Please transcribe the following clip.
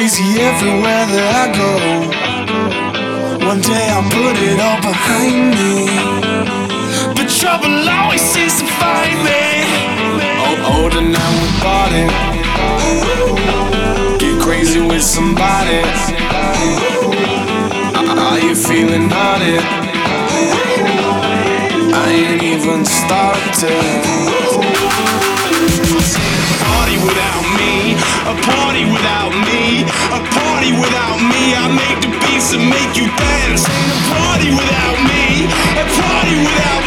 crazy everywhere that I go. One day I'll put it all behind me. But trouble always seems to find me. Oh, older now we bought it. Get crazy with somebody. Are you feeling naughty? I ain't even started A party without me, a party without me. I make the beats and make you dance. Ain't a party without me, a party without